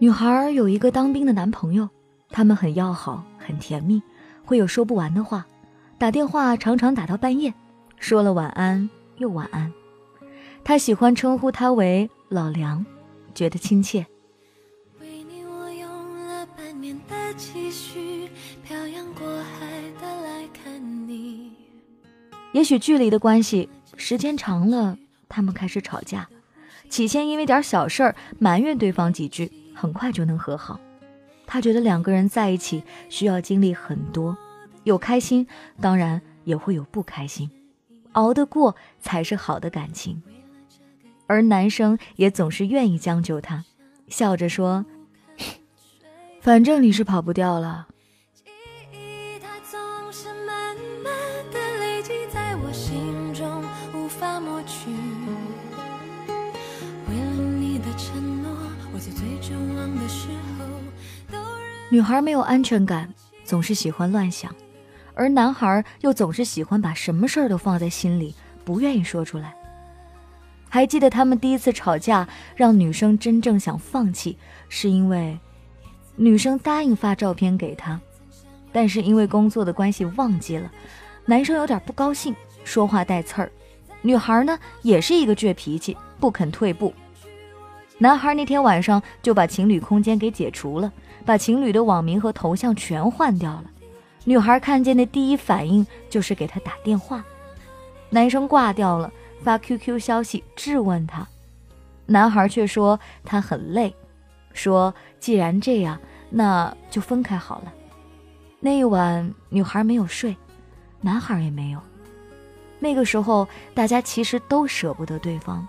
女孩有一个当兵的男朋友，他们很要好，很甜蜜，会有说不完的话，打电话常常打到半夜，说了晚安又晚安。他喜欢称呼他为老梁，觉得亲切。为你我用了半年的积蓄，漂洋过海的来看你也许距离的关系，时间长了，他们开始吵架，起先因为点小事儿埋怨对方几句。很快就能和好。他觉得两个人在一起需要经历很多，有开心，当然也会有不开心，熬得过才是好的感情。而男生也总是愿意将就他，笑着说：“ 反正你是跑不掉了。”女孩没有安全感，总是喜欢乱想，而男孩又总是喜欢把什么事儿都放在心里，不愿意说出来。还记得他们第一次吵架，让女生真正想放弃，是因为女生答应发照片给他，但是因为工作的关系忘记了，男生有点不高兴，说话带刺儿。女孩呢，也是一个倔脾气，不肯退步。男孩那天晚上就把情侣空间给解除了，把情侣的网名和头像全换掉了。女孩看见的第一反应就是给他打电话，男生挂掉了，发 QQ 消息质问他，男孩却说他很累，说既然这样，那就分开好了。那一晚，女孩没有睡，男孩也没有。那个时候，大家其实都舍不得对方。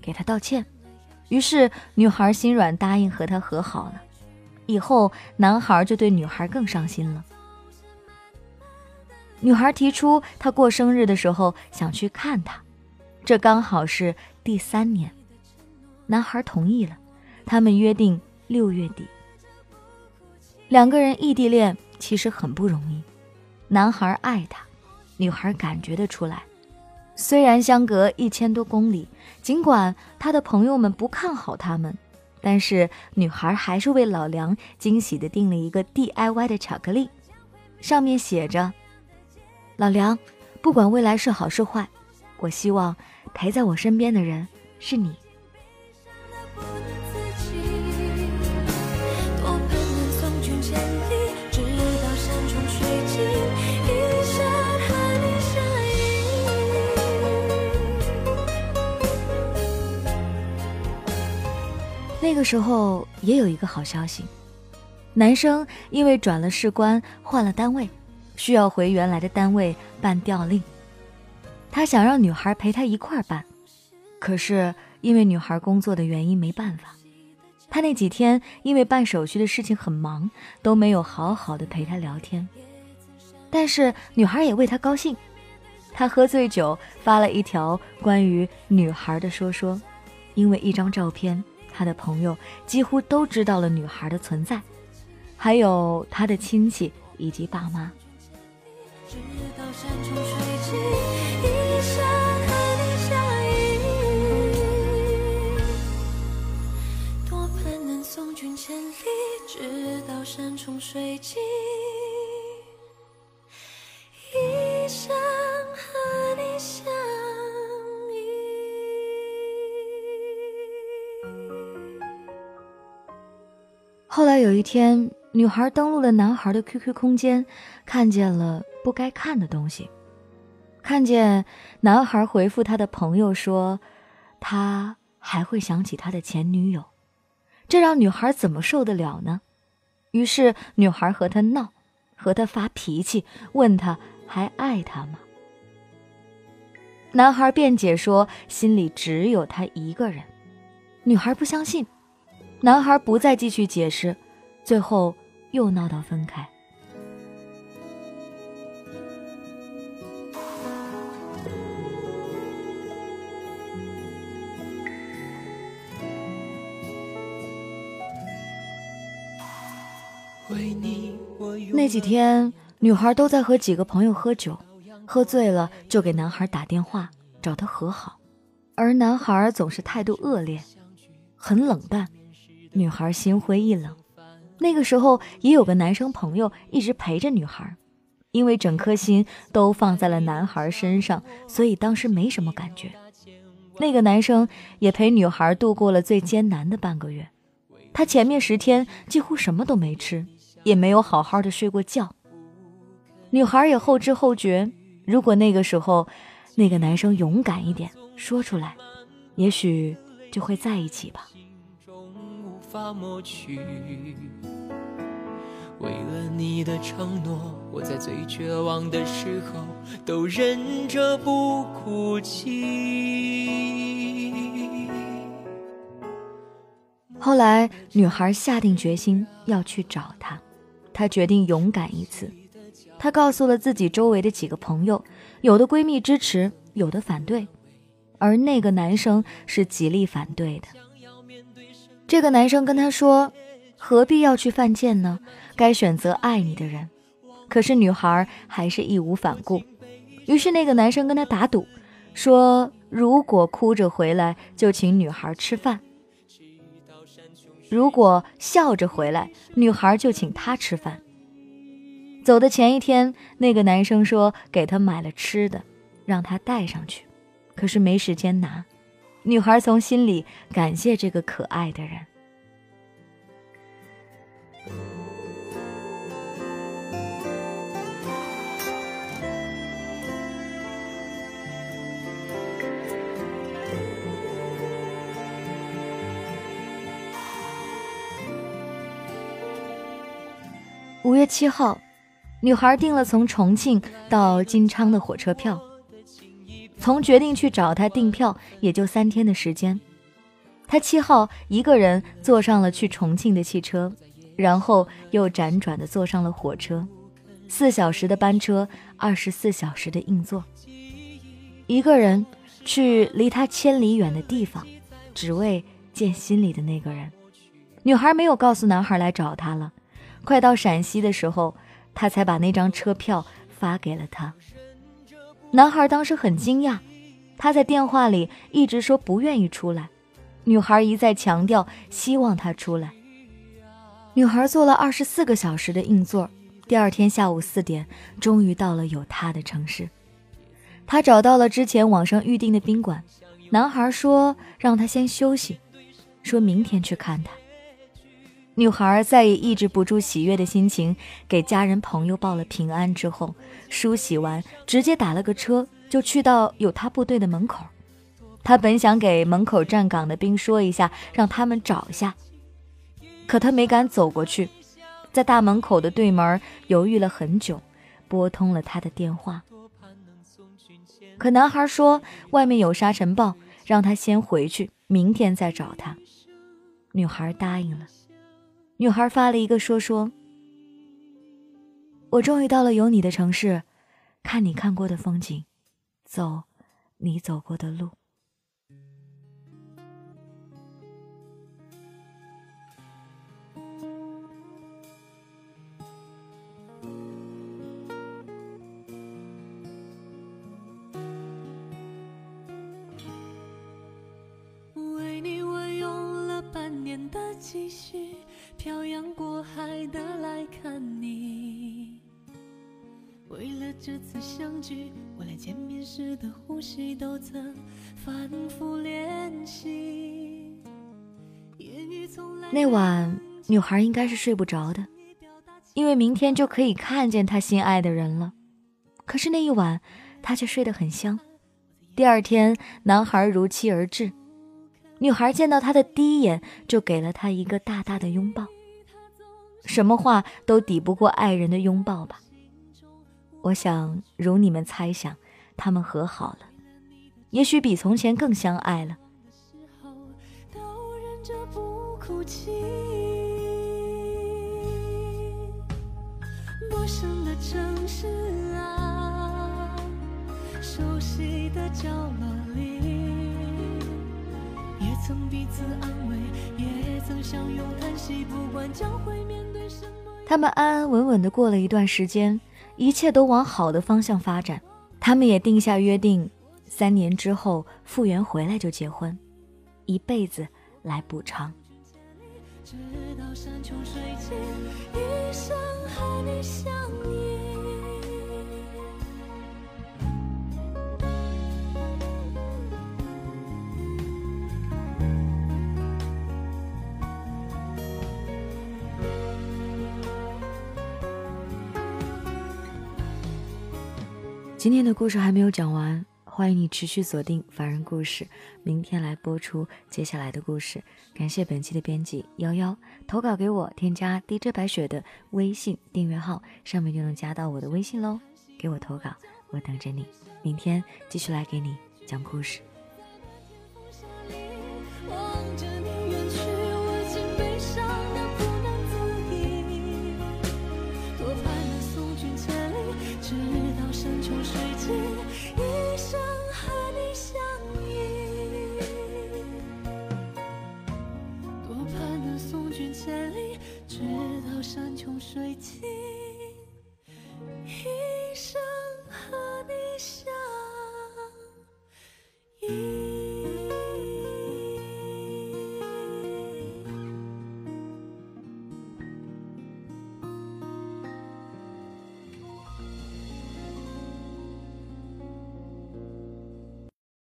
给他道歉，于是女孩心软，答应和他和好了。以后男孩就对女孩更上心了。女孩提出她过生日的时候想去看他，这刚好是第三年。男孩同意了，他们约定六月底。两个人异地恋其实很不容易，男孩爱她，女孩感觉得出来。虽然相隔一千多公里，尽管他的朋友们不看好他们，但是女孩还是为老梁惊喜的订了一个 DIY 的巧克力，上面写着：“老梁，不管未来是好是坏，我希望陪在我身边的人是你。”那个时候也有一个好消息，男生因为转了士官换了单位，需要回原来的单位办调令。他想让女孩陪他一块儿办，可是因为女孩工作的原因没办法。他那几天因为办手续的事情很忙，都没有好好的陪她聊天。但是女孩也为他高兴，他喝醉酒发了一条关于女孩的说说，因为一张照片。他的朋友几乎都知道了女孩的存在，还有他的亲戚以及爸妈。多盼能送君千里，直到山穷水尽。后来有一天，女孩登录了男孩的 QQ 空间，看见了不该看的东西。看见男孩回复他的朋友说，他还会想起他的前女友，这让女孩怎么受得了呢？于是女孩和他闹，和他发脾气，问他还爱他吗？男孩辩解说，心里只有他一个人。女孩不相信。男孩不再继续解释，最后又闹到分开。那几天，女孩都在和几个朋友喝酒，喝醉了就给男孩打电话找他和好，而男孩总是态度恶劣，很冷淡。女孩心灰意冷。那个时候也有个男生朋友一直陪着女孩，因为整颗心都放在了男孩身上，所以当时没什么感觉。那个男生也陪女孩度过了最艰难的半个月，他前面十天几乎什么都没吃。也没有好好的睡过觉。女孩也后知后觉，如果那个时候那个男生勇敢一点说出来，也许就会在一起吧。法抹去为了你的承诺，我在最绝望的时候都忍着不哭泣。后来，女孩下定决心要去找他。她决定勇敢一次，她告诉了自己周围的几个朋友，有的闺蜜支持，有的反对，而那个男生是极力反对的。这个男生跟她说：“何必要去犯贱呢？该选择爱你的人。”可是女孩还是义无反顾。于是那个男生跟她打赌，说如果哭着回来，就请女孩吃饭。如果笑着回来，女孩就请他吃饭。走的前一天，那个男生说给他买了吃的，让他带上去，可是没时间拿。女孩从心里感谢这个可爱的人。五月七号，女孩订了从重庆到金昌的火车票。从决定去找他订票，也就三天的时间。他七号一个人坐上了去重庆的汽车，然后又辗转的坐上了火车，四小时的班车，二十四小时的硬座。一个人去离他千里远的地方，只为见心里的那个人。女孩没有告诉男孩来找她了。快到陕西的时候，他才把那张车票发给了他。男孩当时很惊讶，他在电话里一直说不愿意出来，女孩一再强调希望他出来。女孩坐了二十四个小时的硬座，第二天下午四点，终于到了有他的城市。他找到了之前网上预定的宾馆，男孩说让他先休息，说明天去看他。女孩再也抑制不住喜悦的心情，给家人朋友报了平安之后，梳洗完，直接打了个车就去到有他部队的门口。他本想给门口站岗的兵说一下，让他们找一下，可他没敢走过去，在大门口的对门犹豫了很久，拨通了他的电话。可男孩说外面有沙尘暴，让他先回去，明天再找他。女孩答应了。女孩发了一个说说：“我终于到了有你的城市，看你看过的风景，走你走过的路。”的来看你，为了这次相聚，我连见面时的呼吸都曾反复练习。那晚，女孩应该是睡不着的，因为明天就可以看见她心爱的人了。可是那一晚，她却睡得很香。第二天，男孩如期而至。女孩见到他的第一眼，就给了他一个大大的拥抱。什么话都抵不过爱人的拥抱吧。我想，如你们猜想，他们和好了，也许比从前更相爱了。哭泣。陌生的城市啊，熟悉的角落里，也曾彼此安慰，也曾相拥叹息，不管将会面。他们安安稳稳的过了一段时间，一切都往好的方向发展。他们也定下约定，三年之后复原回来就结婚，一辈子来补偿。直到山穷水尽，一生和你相依。今天的故事还没有讲完，欢迎你持续锁定《凡人故事》，明天来播出接下来的故事。感谢本期的编辑幺幺，投稿给我，添加 DJ 白雪的微信订阅号，上面就能加到我的微信喽。给我投稿，我等着你。明天继续来给你讲故事。